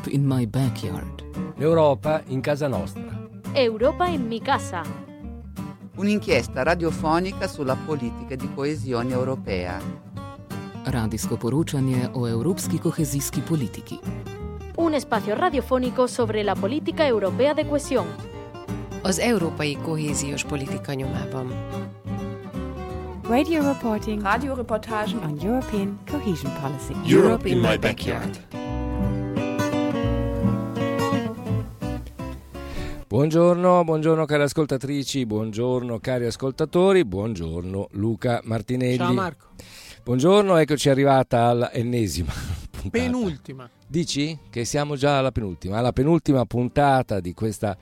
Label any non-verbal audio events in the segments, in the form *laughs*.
Europe in my backyard. L'Europa in casa nostra. Europa in mi casa. Un'inchiesta radiofonica sulla politica di coesione europea. Radijsko poročanje o evropski kohezijski politiki. Un espacio radiofónico sobre la política europea de cohesión. Az európai kohéziós politika nyomában. Radio reporting Radioreportagen on European cohesion policy. Europe in my backyard. Buongiorno, buongiorno cari ascoltatrici, buongiorno cari ascoltatori, buongiorno Luca Martinelli. Ciao Marco. Buongiorno, eccoci arrivata all'ennesima *laughs* puntata. Penultima. Dici che siamo già alla penultima, alla penultima puntata di questa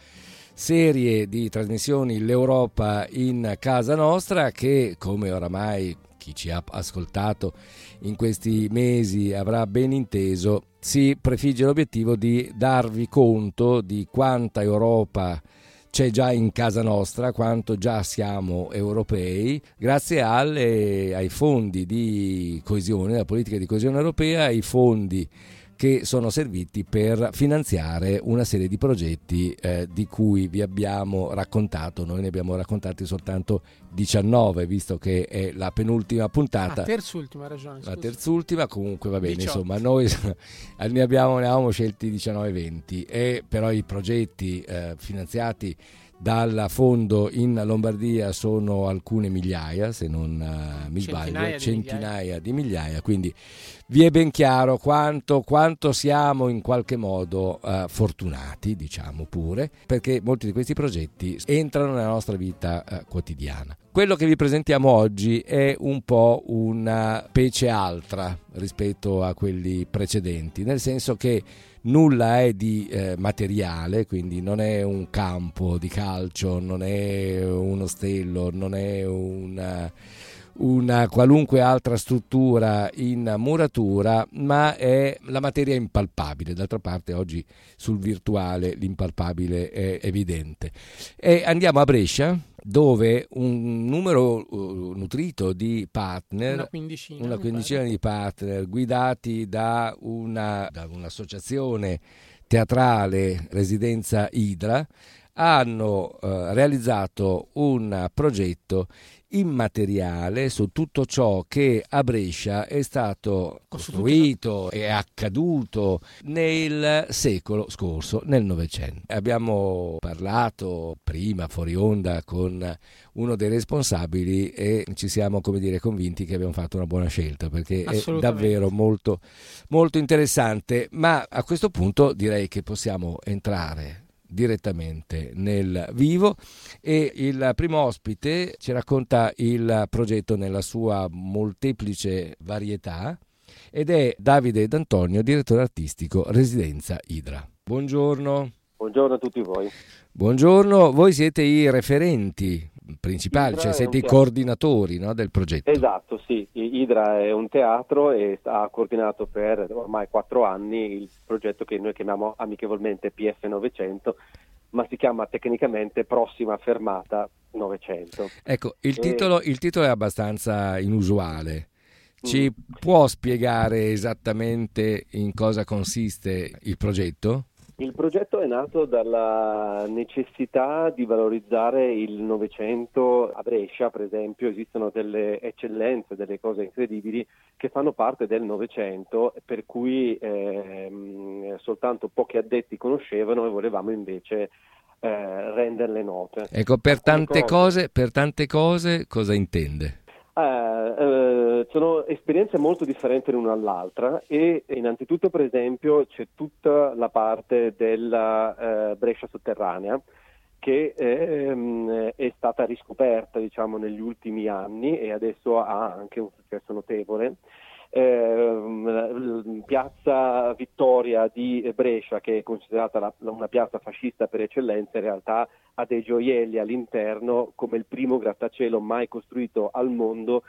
serie di trasmissioni L'Europa in casa nostra che come oramai chi ci ha ascoltato in questi mesi avrà ben inteso si prefigge l'obiettivo di darvi conto di quanta Europa c'è già in casa nostra, quanto già siamo europei, grazie alle, ai fondi di coesione, la politica di coesione europea, ai fondi che sono serviti per finanziare una serie di progetti eh, di cui vi abbiamo raccontato. Noi ne abbiamo raccontati soltanto 19, visto che è la penultima puntata. Ah, terzultima ha ragione. La scusa. terzultima, comunque va bene, 18. insomma, noi *laughs* ne abbiamo, ne avevamo scelti 19-20, e però i progetti eh, finanziati dal fondo in Lombardia sono alcune migliaia, se non eh, mi Centinaia sbaglio, di centinaia di migliaia, quindi vi è ben chiaro quanto, quanto siamo in qualche modo eh, fortunati, diciamo pure, perché molti di questi progetti entrano nella nostra vita eh, quotidiana. Quello che vi presentiamo oggi è un po' una specie altra rispetto a quelli precedenti, nel senso che nulla è di eh, materiale, quindi non è un campo di calcio, non è un ostello, non è una, una qualunque altra struttura in muratura, ma è la materia impalpabile. D'altra parte oggi sul virtuale l'impalpabile è evidente. E andiamo a Brescia dove un numero uh, nutrito di partner Una quindicina. una quindicina di partner guidati da, una, da un'associazione teatrale Residenza Idra hanno eh, realizzato un progetto immateriale su tutto ciò che a Brescia è stato costruito. e accaduto nel secolo scorso, nel Novecento. Abbiamo parlato prima fuori onda con uno dei responsabili e ci siamo come dire convinti che abbiamo fatto una buona scelta perché è davvero molto molto interessante, ma a questo punto direi che possiamo entrare direttamente nel vivo e il primo ospite ci racconta il progetto nella sua molteplice varietà ed è Davide D'Antonio, direttore artistico Residenza Idra. Buongiorno. Buongiorno a tutti voi. Buongiorno, voi siete i referenti principali, Idra cioè siete i teatro. coordinatori no, del progetto. Esatto, sì. Idra è un teatro e ha coordinato per ormai quattro anni il progetto che noi chiamiamo amichevolmente PF 900, ma si chiama tecnicamente Prossima Fermata 900. Ecco, il Eh. titolo, il titolo è abbastanza inusuale. Ci Mm. può spiegare esattamente in cosa consiste il progetto? Il progetto è nato dalla necessità di valorizzare il Novecento a Brescia, per esempio, esistono delle eccellenze, delle cose incredibili che fanno parte del Novecento, per cui ehm, soltanto pochi addetti conoscevano e volevamo invece eh, renderle note. Ecco, per tante cose, per tante cose cosa intende? Eh, eh, sono esperienze molto differenti l'una dall'altra e innanzitutto per esempio c'è tutta la parte della eh, Brescia sotterranea che ehm, è stata riscoperta diciamo, negli ultimi anni e adesso ha anche un successo notevole. Ehm, piazza Vittoria di Brescia, che è considerata la- una piazza fascista per eccellenza, in realtà ha dei gioielli all'interno come il primo grattacielo mai costruito al mondo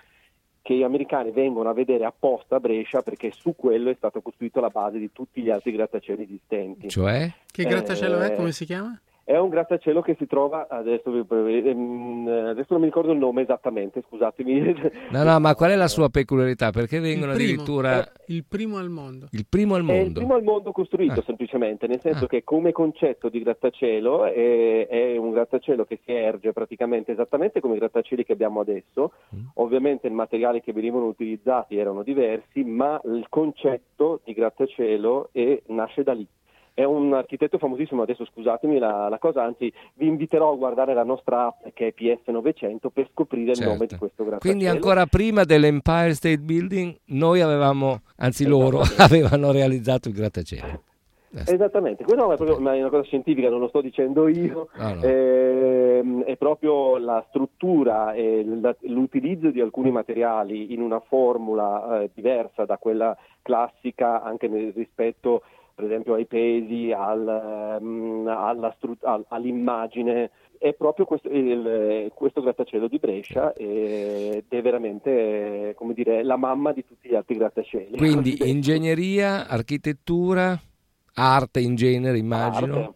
che gli americani vengono a vedere apposta a Brescia perché su quello è stata costruita la base di tutti gli altri grattacieli esistenti. Cioè? Che grattacielo è? Eh, Come si chiama? È un grattacielo che si trova, adesso, ehm, adesso, non mi ricordo il nome esattamente, scusatemi. *laughs* No, no, ma qual è la sua peculiarità? Perché vengono il primo, addirittura... Il primo al mondo. Il primo al mondo? È il primo al mondo costruito ah. semplicemente, nel senso ah. che come concetto di grattacielo è, è, un grattacielo che si erge praticamente esattamente come i grattacieli che abbiamo adesso. Mm. Ovviamente i materiali che venivano utilizzati erano diversi, ma il concetto di grattacielo è, nasce da lì è un architetto famosissimo, adesso scusatemi la, la, cosa, anzi vi inviterò a guardare la nostra app che è PS900 per scoprire certo. il nome di questo grattacielo. Quindi ancora prima dell'Empire State Building noi avevamo, anzi loro *laughs* avevano realizzato il grattacielo. Esattamente, questa è, una cosa scientifica, non lo sto dicendo io, ah, no. eh, è proprio la struttura e l'utilizzo di alcuni materiali in una formula eh, diversa da quella classica anche nel rispetto per esempio ai pesi, al, um, stru- all- all'immagine, è proprio questo, il, questo, grattacielo di Brescia ed è veramente come dire, la mamma di tutti gli altri grattacieli. Quindi ingegneria, architettura, arte in genere immagino. Arte.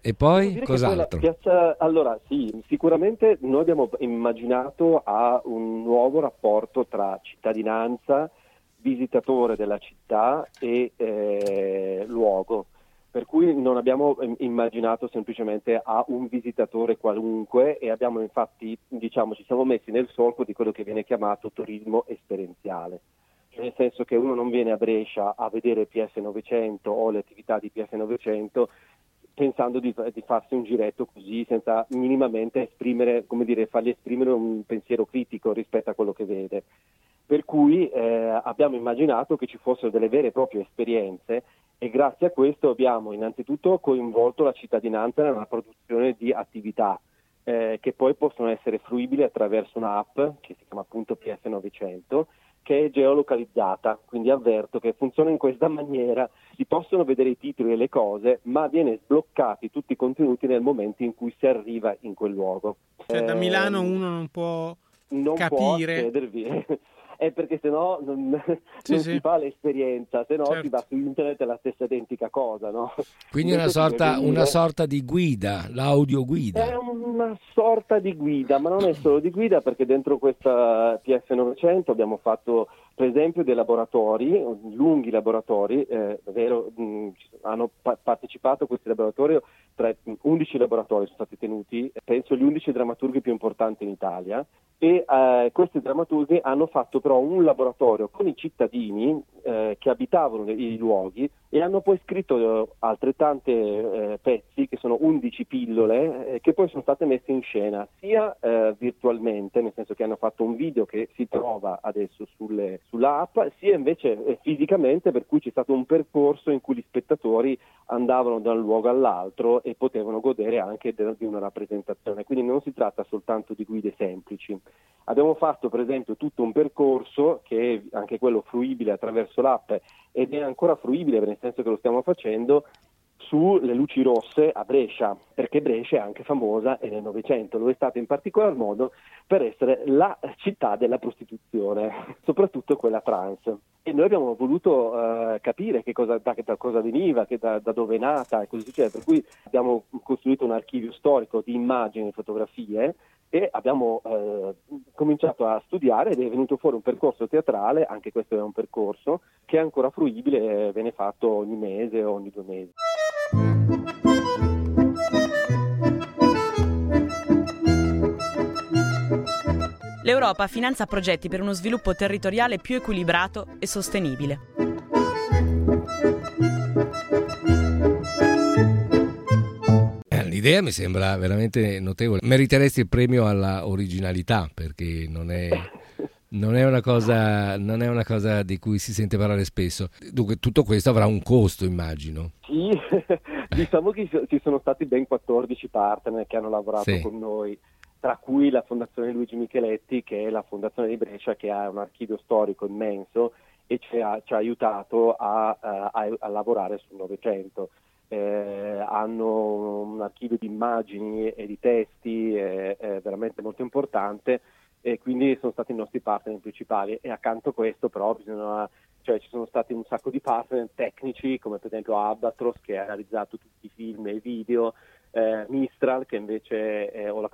E poi cos'altro? Piazza, allora sì, sicuramente noi abbiamo immaginato a un nuovo rapporto tra cittadinanza visitatore della città e eh, luogo. Per cui non abbiamo ehm, immaginato semplicemente a un visitatore qualunque e abbiamo infatti, diciamo, ci siamo messi nel solco di quello che viene chiamato turismo esperienziale. Cioè, nel senso che uno non viene a Brescia a vedere PS 900 o le attività di PS 900 pensando di, di, farsi un giretto così senza minimamente esprimere, come dire, fargli esprimere un pensiero critico rispetto a quello che vede. Per cui eh, abbiamo immaginato che ci fossero delle vere e proprie esperienze e grazie a questo abbiamo innanzitutto coinvolto la cittadinanza nella produzione di attività eh, che poi possono essere fruibili attraverso un'app che si chiama appunto PS900 che è geolocalizzata, quindi avverto che funziona in questa *laughs* maniera, si possono vedere i titoli e le cose, ma viene sbloccati tutti i contenuti nel momento in cui si arriva in quel luogo. Cioè eh, da Milano uno non può non capire. Può *laughs* è perché sennò non, sì, *laughs* non sì. si fa l'esperienza, se no certo. si va su internet è la stessa identica cosa. No? Quindi una sorta, una sorta, di guida, l'audio guida. È una sorta di guida, ma non è solo di guida perché dentro questa PS900 abbiamo fatto per esempio dei laboratori, lunghi laboratori, eh, vero, mh, hanno pa- partecipato a questi laboratori, tra 11 laboratori sono stati tenuti, penso gli 11 drammaturghi più importanti in Italia, e eh, questi drammaturghi hanno fatto però un laboratorio con i cittadini eh, che abitavano i luoghi e hanno poi scritto eh, altrettante eh, pezzi che sono 11 pillole eh, che poi sono state messe in scena sia eh, virtualmente, nel senso che hanno fatto un video che si trova adesso sulle, sulla sia invece fisicamente per cui c'è stato un percorso in cui gli spettatori andavano da un luogo all'altro e potevano godere anche di una rappresentazione. Quindi non si tratta soltanto di guide semplici. Abbiamo fatto per esempio tutto un percorso che è anche quello fruibile attraverso l'app ed è ancora fruibile nel senso che lo stiamo facendo sulle luci rosse a Brescia, perché Brescia è anche famosa e nel Novecento lo è stata in particolar modo per essere la città della prostituzione, soprattutto quella trans. E noi abbiamo voluto uh, capire che cosa, da, da, cosa veniva, da, da, dove è nata e così succede, per cui abbiamo costruito un archivio storico di immagini e fotografie e abbiamo eh, cominciato a studiare ed è venuto fuori un percorso teatrale, anche questo è un percorso, che è ancora fruibile, viene fatto ogni mese o ogni due mesi. L'Europa finanzia progetti per uno sviluppo territoriale più equilibrato e sostenibile. Eh, l'idea mi sembra veramente notevole. Meriteresti il premio alla originalità perché non è, non è, una, cosa, non è una cosa di cui si sente parlare spesso. Dunque, tutto questo avrà un costo, immagino. Sì, *laughs* diciamo che ci sono stati ben 14 partner che hanno lavorato sì. con noi tra cui la Fondazione Luigi Micheletti, che è la fondazione di Brescia, che ha un archivio storico immenso e ci ha, ci ha aiutato a, a, a, lavorare sul Novecento. Eh, hanno un archivio di immagini e di testi eh, eh, veramente molto importante e quindi sono stati i nostri partner principali e accanto a questo però bisogna, cioè, ci sono stati un sacco di partner tecnici come per esempio Albatros che ha realizzato tutti i film e i video eh, Mistral che invece è, o la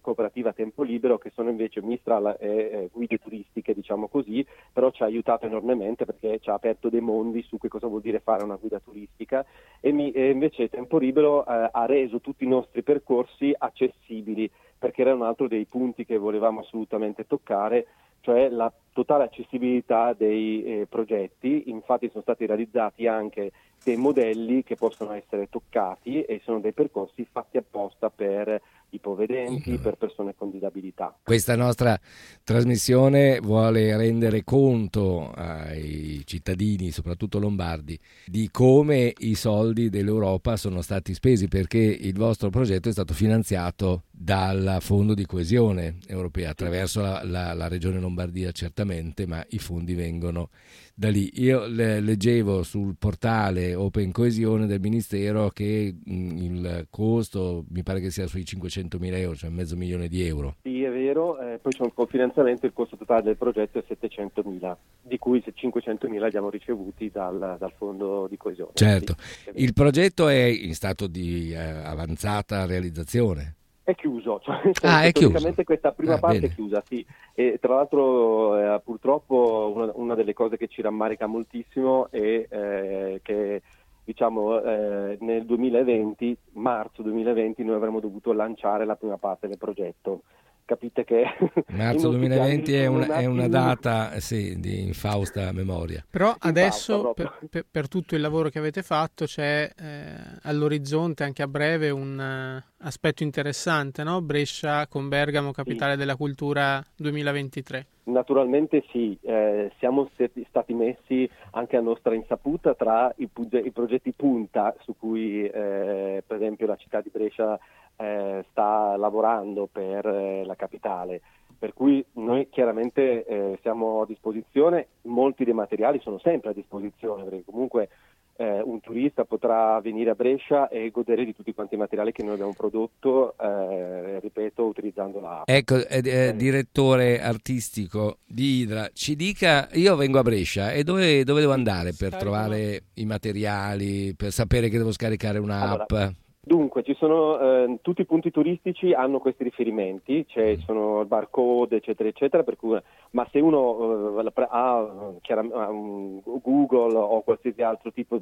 cooperativa Tempo Libero che sono invece Mistral e eh, guide turistiche diciamo così però ci ha aiutato enormemente perché ci ha aperto dei mondi su che cosa vuol dire fare una guida turistica. E, mi, e invece Tempo Libero eh, ha reso tutti i nostri percorsi accessibili perché era un altro dei punti che volevamo assolutamente toccare cioè la totale accessibilità dei eh, progetti, infatti sono stati realizzati anche dei modelli che possono essere toccati e sono dei percorsi fatti apposta per ipovedenti, mm. per persone con disabilità. Questa nostra trasmissione vuole rendere conto ai cittadini, soprattutto lombardi, di come i soldi dell'Europa sono stati spesi perché il vostro progetto è stato finanziato dal Fondo di coesione europea attraverso la, la, la Regione Lombardia certamente, ma i fondi vengono da lì. Io leggevo sul portale Open Coesione del Ministero che mm, il costo mi pare che sia sui 500 mila euro, cioè mezzo milione di euro. Sì, è vero, eh, poi c'è un cofinanziamento, il costo totale del progetto è 700 mila, di cui 500 mila li abbiamo ricevuti dal, dal, Fondo di Coesione. Certo, sì, il progetto è in stato di eh, avanzata realizzazione. È chiuso, *laughs* cioè, ah, è chiuso. questa prima ah, parte bene. è chiusa, sì. E tra l'altro eh, purtroppo una, una, delle cose che ci rammarica moltissimo è eh, che diciamo eh, nel 2020, marzo 2020, noi avremmo dovuto lanciare la prima parte del progetto capite che... *laughs* Marzo 2020 è una, è una, data sì, di infausta memoria. Però adesso per, per, per, tutto il lavoro che avete fatto c'è eh, all'orizzonte anche a breve un uh, aspetto interessante, no? Brescia con Bergamo, capitale sì. della cultura 2023. Naturalmente sì, eh, siamo stati messi anche a nostra insaputa tra i, i progetti punta su cui eh, per esempio la città di Brescia eh, sta lavorando per eh, la capitale. Per cui noi chiaramente eh, siamo a disposizione, molti dei materiali sono sempre a disposizione, perché comunque eh, un turista potrà venire a Brescia e godere di tutti quanti i materiali che noi abbiamo prodotto, eh, ripeto, utilizzando la Ecco, eh, eh, direttore artistico di Idra, ci dica, io vengo a Brescia e dove, dove devo andare per trovare i materiali, per sapere che devo scaricare un'app? Allora, Dunque, ci sono eh, tutti i punti turistici hanno questi riferimenti, cioè ci sono il barcode, eccetera, eccetera, cui, ma se uno eh, ha, ha um, Google o qualsiasi altro tipo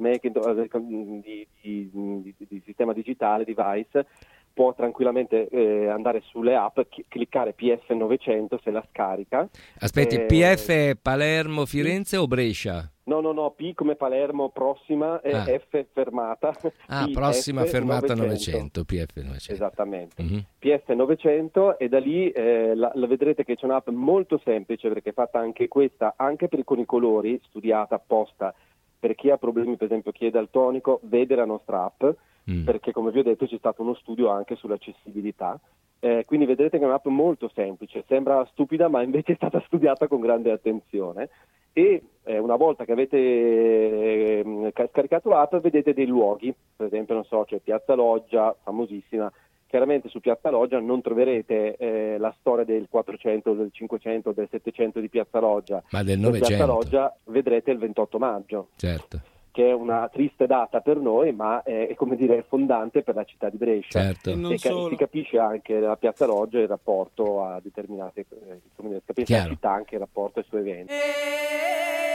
di, di, di, di sistema digitale, device, può tranquillamente eh, andare sulle app, chi- cliccare PF900 se la scarica. Aspetti, eh, PF Palermo, Firenze o Brescia? No, no, no, P come Palermo, prossima e ah. F fermata. Ah, PF prossima fermata 900, 900 PF 900. Esattamente, mm-hmm. PF 900 e da lì eh, la, la, vedrete che c'è un'app molto semplice perché è fatta anche questa, anche per, con i colori, studiata apposta per chi ha problemi, per esempio chi è daltonico, vede la nostra app mm. perché come vi ho detto c'è stato uno studio anche sull'accessibilità. Eh, quindi vedrete che è un'app molto semplice, sembra stupida ma invece è stata *laughs* studiata con grande attenzione e eh, una volta che avete eh, scaricato l'app vedete dei luoghi, per esempio non so, c'è Piazza Loggia, famosissima, chiaramente su Piazza Loggia non troverete eh, la storia del 400, del 500, del 700 di Piazza Loggia, ma del 900. Piazza Loggia vedrete il 28 maggio. Certo che è una triste data per noi, ma è, è come dire fondante per la città di Brescia. Certo. E, e ca- si capisce anche nella Piazza Loggia il rapporto a determinate, eh, come dire, capisce la città anche il rapporto ai suoi eventi. Je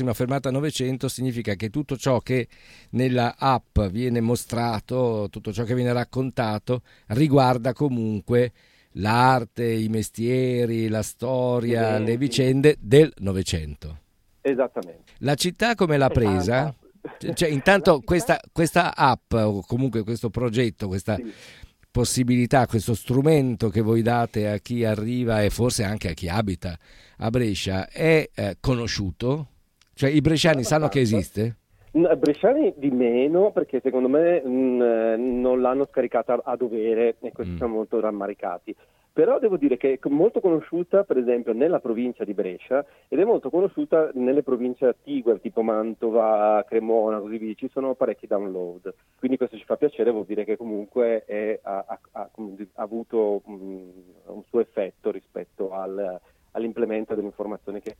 Prossima fermata 900 significa che tutto ciò che nella app viene mostrato, tutto ciò che viene raccontato riguarda comunque l'arte, i mestieri, la storia, sì, le vicende del Novecento. Esattamente. La città come l'ha presa? Cioè, intanto questa, questa, app o comunque questo progetto, questa sì. possibilità, questo strumento che voi date a chi arriva e forse anche a chi abita a Brescia è eh, conosciuto? Cioè i bresciani sanno che esiste? Bresciani di meno perché secondo me mh, mm, non l'hanno scaricata a dovere e questi mm. sono molto rammaricati. Però devo dire che è molto conosciuta per esempio nella provincia di Brescia ed è molto conosciuta nelle province attigue tipo Mantova, Cremona, così via, ci sono parecchi download. Quindi questo ci fa piacere, vuol dire che comunque è, ha, ha, ha, avuto mh, mm, un suo effetto rispetto al, all'implemento dell'informazione che,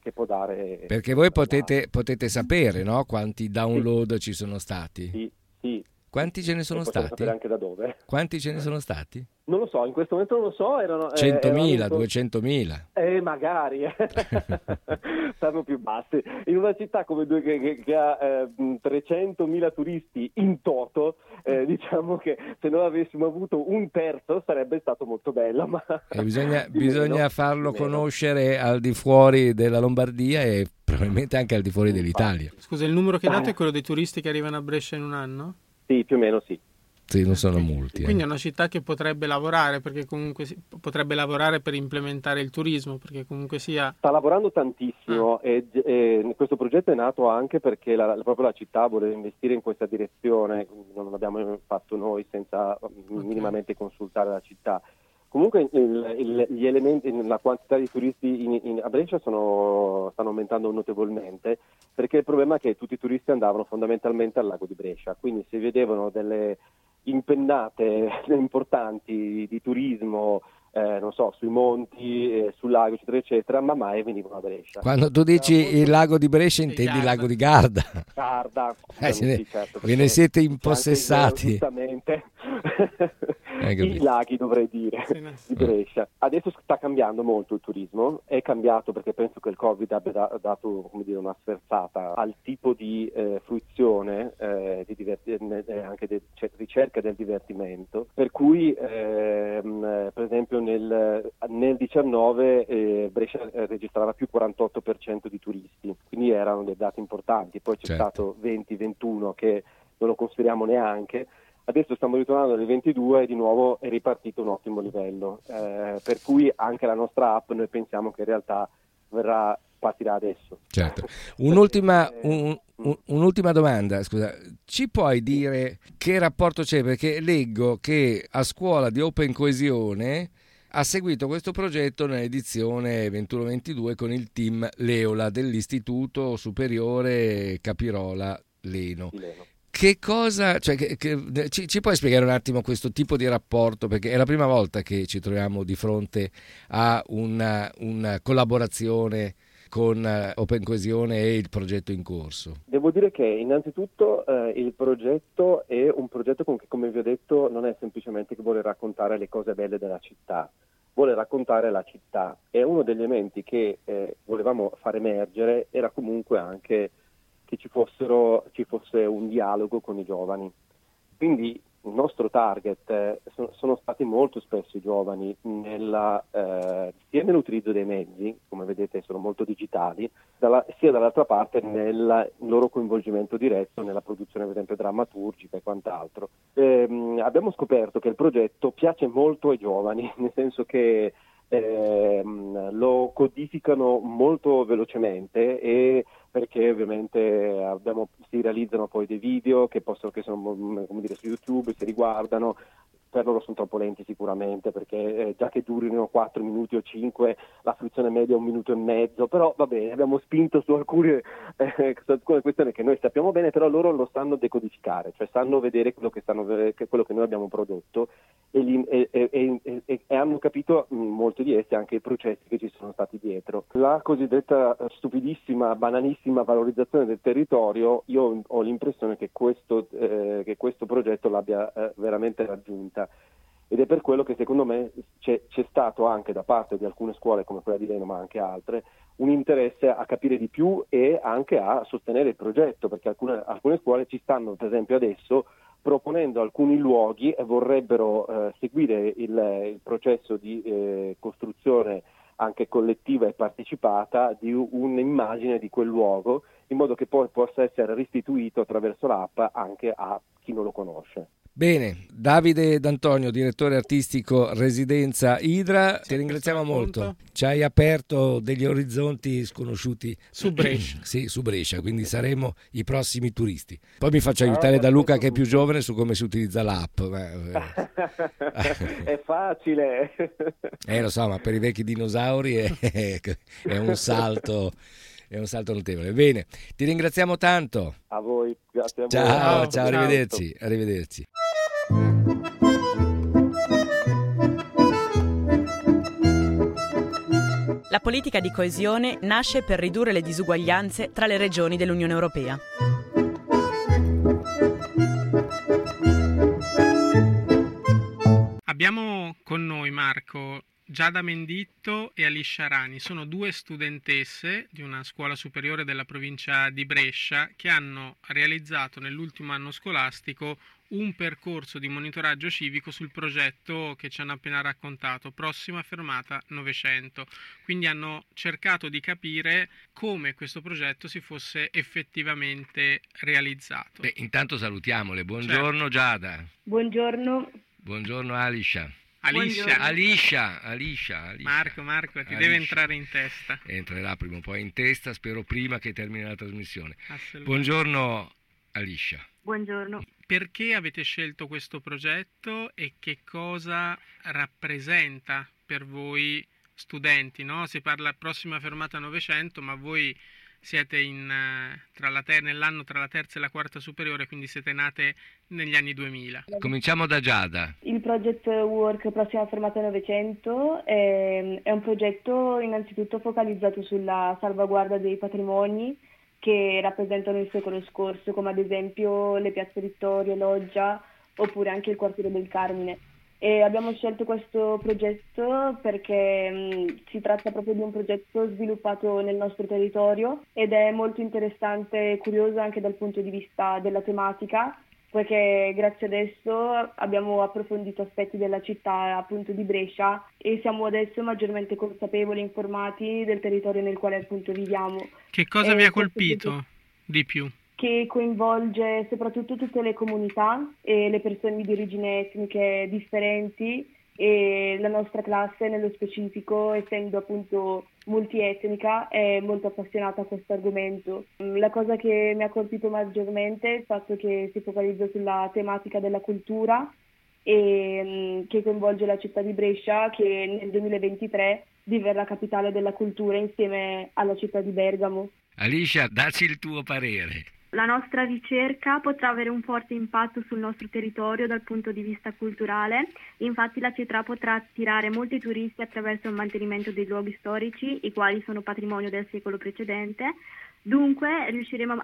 che, può dare. Perché voi potete, potete sapere no? quanti download sì. ci sono stati? Sì, sì. Quanti ce ne sono stati? anche da dove. Quanti ce ne sono stati? Non lo so, in questo momento non lo so. Erano, 100.000, eh, 200.000. Eh, magari. *laughs* Stanno più bassi. In una città come due, che, che, ha eh, 300.000 turisti in toto, eh, diciamo che se noi avessimo avuto un terzo sarebbe stato molto bello. Ma bisogna, *laughs* bisogna farlo conoscere al di fuori della Lombardia e probabilmente anche al di fuori dell'Italia. Scusa, il numero che date è quello dei turisti che arrivano a Brescia in un anno? Sì, più o meno sì. Sì, non sono molti. Quindi eh. è una città che potrebbe lavorare, perché comunque si, potrebbe lavorare per implementare il turismo, perché comunque sia... Sta lavorando tantissimo ah. e, e, questo progetto è nato anche perché la, proprio la città vuole investire in questa direzione, non l'abbiamo fatto noi senza okay. minimamente consultare la città. Comunque il, il, gli elementi, la quantità di turisti in, in, a Brescia sono, stanno aumentando notevolmente perché il problema è che tutti i turisti andavano fondamentalmente al lago di Brescia, quindi si vedevano delle impennate *laughs* importanti di turismo eh, non so, sui monti, eh, sul lago, eccetera, eccetera, ma mai venivano a Brescia. Quando tu dici il lago di Brescia intendi il lago di Garda. Garda, eh, sì, ne, certo, ve ne siete impossessati. Giustamente. *laughs* I laghi dovrei dire di Brescia. Adesso sta cambiando molto il turismo, è cambiato perché penso che il Covid abbia dato dire, una sferzata al tipo di eh, fruizione, eh, di diverti- eh, anche di cioè, ricerca del divertimento, per cui ehm, per esempio nel, nel 19 eh, Brescia registrava più 48% di turisti, quindi erano dei dati importanti, poi c'è certo. stato 20-21 che non lo consideriamo neanche Adesso stiamo ritornando nel 22 e di nuovo è ripartito un ottimo livello, eh, per cui anche la nostra app noi pensiamo che in realtà verrà partirà adesso. Certo. *laughs* Un'ultima, un, un, un'ultima, domanda, scusa, ci puoi dire che rapporto c'è? Perché leggo che a scuola di Open Coesione ha seguito questo progetto nell'edizione 21-22 con il team Leola dell'Istituto Superiore Capirola Leno. Leno. Che cosa, cioè, che, che, ci, ci, puoi spiegare un attimo questo tipo di rapporto? Perché è la prima volta che ci troviamo di fronte a una, una collaborazione con eh, Open Coesione e il progetto in corso? Devo dire che innanzitutto eh, il progetto è un progetto che, come vi ho detto, non è semplicemente che vuole raccontare le cose belle della città, vuole raccontare la città e uno degli elementi che eh, volevamo far emergere era comunque anche che ci, fossero, ci fosse un dialogo con i giovani. Quindi il nostro target eh, sono, sono, stati molto spesso i giovani nella, eh, sia nell'utilizzo dei mezzi, come vedete sono molto digitali, dalla, sia dall'altra parte nel loro coinvolgimento diretto nella produzione per esempio drammaturgica e quant'altro. Eh, abbiamo scoperto che il progetto piace molto ai giovani, *laughs* nel senso che ehm, lo codificano molto velocemente e perché ovviamente abbiamo, si realizzano poi dei video che, possono, che sono come dire, su YouTube, si riguardano, per loro sono troppo lenti sicuramente perché eh, già che durino 4 minuti o 5 la fruizione media è un minuto e mezzo però va bene abbiamo spinto su alcune, *laughs* eh, su alcune, questioni che noi sappiamo bene però loro lo sanno decodificare cioè sanno vedere quello che, stanno, quello che noi abbiamo prodotto e, gli, e, e, e, hanno capito mh, molti di essi anche i processi che ci sono stati dietro. La cosiddetta stupidissima banalissima valorizzazione del territorio io ho l'impressione che questo, eh, che questo progetto l'abbia eh, veramente raggiunta vita ed è per quello che secondo me c'è, c'è, stato anche da parte di alcune scuole come quella di Leno ma anche altre un interesse a capire di più e anche a sostenere il progetto perché alcune, alcune scuole ci stanno per esempio adesso proponendo alcuni luoghi e vorrebbero eh, seguire il, il, processo di eh, costruzione anche collettiva e partecipata di un'immagine di quel luogo in modo che poi possa essere restituito attraverso l'app anche a chi non lo conosce. Bene, Davide D'Antonio, direttore artistico Residenza Idra, ti ringraziamo molto. Ci hai aperto degli orizzonti sconosciuti su Brescia. *clears throat* sì, su Brescia, quindi saremo i prossimi turisti. Poi mi faccio aiutare ah, da Luca che è più giovane su come si utilizza l'app. *laughs* Eh. è facile. *laughs* Eh lo so, ma per i vecchi dinosauri *laughs* è, è un salto è un salto notevole. Bene, ti ringraziamo tanto. A voi, grazie a voi. Ciao, ciao, arrivederci. arrivederci. La politica di coesione nasce per ridurre le disuguaglianze tra le regioni dell'Unione Europea. Abbiamo con noi Marco Giada Menditto e Alicia Rani sono due studentesse di una scuola superiore della provincia di Brescia che hanno realizzato nell'ultimo anno scolastico un percorso di monitoraggio civico sul progetto che ci hanno appena raccontato, prossima fermata Novecento. Quindi hanno cercato di capire come questo progetto si fosse effettivamente realizzato. Beh, intanto salutiamole. Buongiorno certo. Giada. Buongiorno. Buongiorno Alicia. Alicia. Alicia, Alicia, Alicia. Marco, Marco, ti Alicia. deve entrare in testa. Entrerà prima o poi in testa, spero prima che termini la trasmissione. Buongiorno Alicia. Buongiorno. Perché avete scelto questo progetto e che cosa rappresenta per voi studenti? No? Si parla prossima fermata Novecento, ma voi siete in, eh, tra la ter- nell'anno tra la terza e la quarta superiore, quindi siete nate negli anni 2000. Cominciamo da Giada. Il Project Work Prossima Fermata 900 è, è un progetto innanzitutto focalizzato sulla salvaguardia dei patrimoni che rappresentano il secolo scorso, come ad esempio le piazze Vittorio, Loggia oppure anche il quartiere del Carmine. E abbiamo scelto questo progetto perché mh, si tratta proprio di un progetto sviluppato nel nostro territorio ed è molto interessante e curioso anche dal punto di vista della tematica poiché grazie adesso abbiamo approfondito aspetti della città appunto di Brescia e siamo adesso maggiormente consapevoli e informati del territorio nel quale appunto viviamo. Che cosa e vi ha colpito di più? che coinvolge soprattutto tutte le comunità e le persone di origine etniche differenti e la nostra classe nello specifico, essendo appunto multietnica, è molto appassionata a questo argomento. La cosa che mi ha colpito maggiormente è il fatto che si focalizza sulla tematica della cultura e mm, che coinvolge la città di Brescia che nel 2023 diverrà capitale della cultura insieme alla città di Bergamo. Alicia, dacci il tuo parere. La nostra ricerca potrà avere un forte impatto sul nostro territorio dal punto di vista culturale, infatti la città potrà attirare molti turisti attraverso il mantenimento dei luoghi storici, i quali sono patrimonio del secolo precedente, Dunque riusciamo,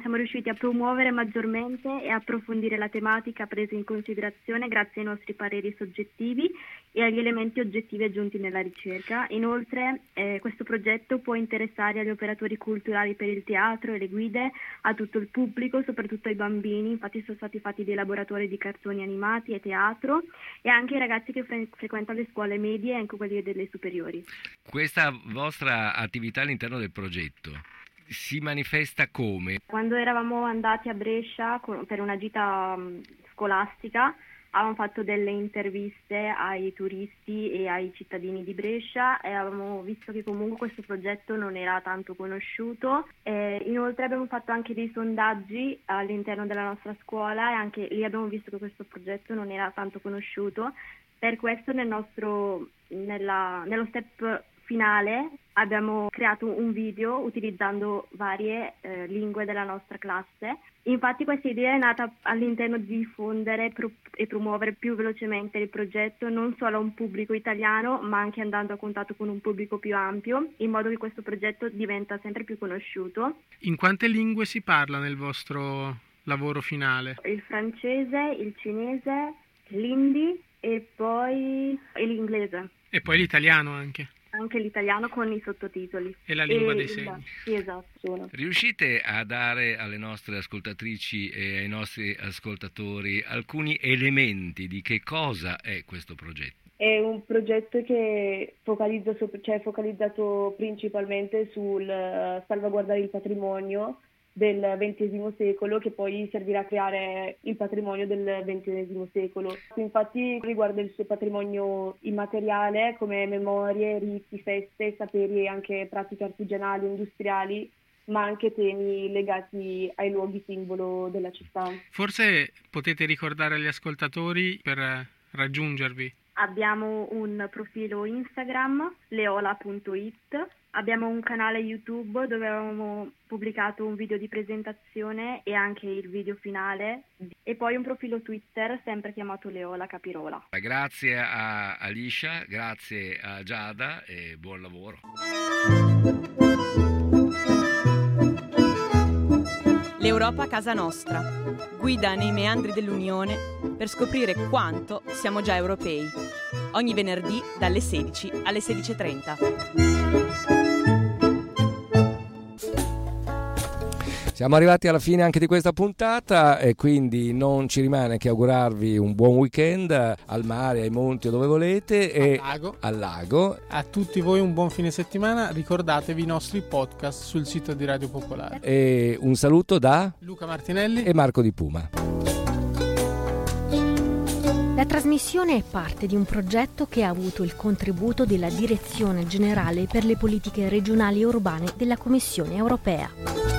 siamo riusciti a promuovere maggiormente e approfondire la tematica presa in considerazione grazie ai nostri pareri soggettivi e agli elementi oggettivi aggiunti nella ricerca. Inoltre eh, questo progetto può interessare agli operatori culturali per il teatro e le guide, a tutto il pubblico, soprattutto ai bambini, infatti sono stati fatti dei laboratori di cartoni animati e teatro e anche ai ragazzi che fre- frequentano le scuole medie e anche quelli delle superiori. Questa vostra attività all'interno del progetto si manifesta come? Quando eravamo andati a Brescia per una gita mm, scolastica avevamo fatto delle interviste ai turisti e ai cittadini di Brescia e avevamo visto che comunque questo progetto non era tanto conosciuto. E inoltre abbiamo fatto anche dei sondaggi all'interno della nostra scuola e anche lì abbiamo visto che questo progetto non era tanto conosciuto. Per questo nel nostro, nella, nello step finale abbiamo creato un video utilizzando varie eh, lingue della nostra classe. Infatti questa idea è nata all'interno di diffondere pro- e promuovere più velocemente il progetto non solo a un pubblico italiano ma anche andando a contatto con un pubblico più ampio in modo che questo progetto diventa sempre più conosciuto. In quante lingue si parla nel vostro lavoro finale? Il francese, il cinese, l'indi e poi l'inglese. E poi l'italiano anche anche l'italiano con i sottotitoli. E la lingua e, dei segni. Sì, esatto. Sono. Riuscite a dare alle nostre ascoltatrici e ai nostri ascoltatori alcuni elementi di che cosa è questo progetto? È un progetto che focalizza, cioè focalizzato principalmente sul uh, salvaguardare il patrimonio del XX secolo che poi servirà a creare il patrimonio del XXI secolo. Infatti riguarda il suo patrimonio immateriale come memorie, riti, feste, saperi e anche pratiche artigianali, industriali ma anche temi legati ai luoghi simbolo della città. Forse potete ricordare agli ascoltatori per raggiungervi. Abbiamo un profilo Instagram, leola.it Abbiamo un canale YouTube dove avevamo pubblicato un video di presentazione e anche il video finale e poi un profilo Twitter sempre chiamato Leola Capirola. Grazie a Alicia, grazie a Giada e buon lavoro. L'Europa casa nostra. Guida nei meandri dell'Unione per scoprire quanto siamo già europei. Ogni venerdì dalle 16 alle 16.30. Siamo arrivati alla fine anche di questa puntata e quindi non ci rimane che augurarvi un buon weekend al mare, ai monti o dove volete e al lago. al lago. A tutti voi un buon fine settimana, ricordatevi i nostri podcast sul sito di Radio Popolare. E un saluto da Luca Martinelli e Marco Di Puma. La trasmissione è parte di un progetto che ha avuto il contributo della Direzione Generale per le Politiche Regionali e Urbane della Commissione Europea.